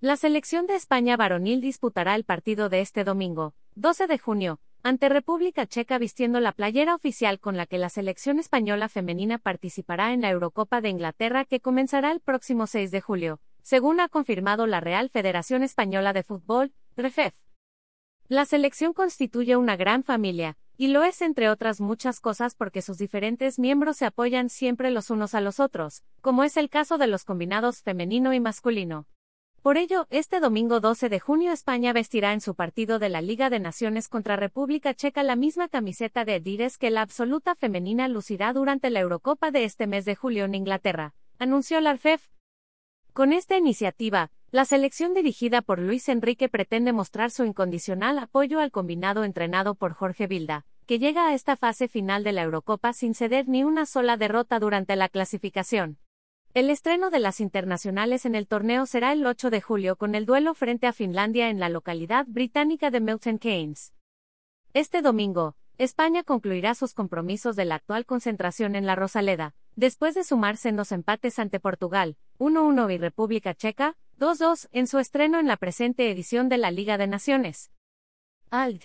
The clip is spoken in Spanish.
La selección de España varonil disputará el partido de este domingo, 12 de junio, ante República Checa vistiendo la playera oficial con la que la selección española femenina participará en la Eurocopa de Inglaterra que comenzará el próximo 6 de julio, según ha confirmado la Real Federación Española de Fútbol, REFEF. La selección constituye una gran familia, y lo es entre otras muchas cosas porque sus diferentes miembros se apoyan siempre los unos a los otros, como es el caso de los combinados femenino y masculino. Por ello, este domingo 12 de junio España vestirá en su partido de la Liga de Naciones contra República Checa la misma camiseta de Edires que la absoluta femenina lucirá durante la Eurocopa de este mes de julio en Inglaterra, anunció la ARFEF. Con esta iniciativa, la selección dirigida por Luis Enrique pretende mostrar su incondicional apoyo al combinado entrenado por Jorge Vilda, que llega a esta fase final de la Eurocopa sin ceder ni una sola derrota durante la clasificación. El estreno de las internacionales en el torneo será el 8 de julio con el duelo frente a Finlandia en la localidad británica de Milton Keynes. Este domingo, España concluirá sus compromisos de la actual concentración en la Rosaleda, después de sumarse en dos empates ante Portugal, 1-1 y República Checa, 2-2 en su estreno en la presente edición de la Liga de Naciones. ALD.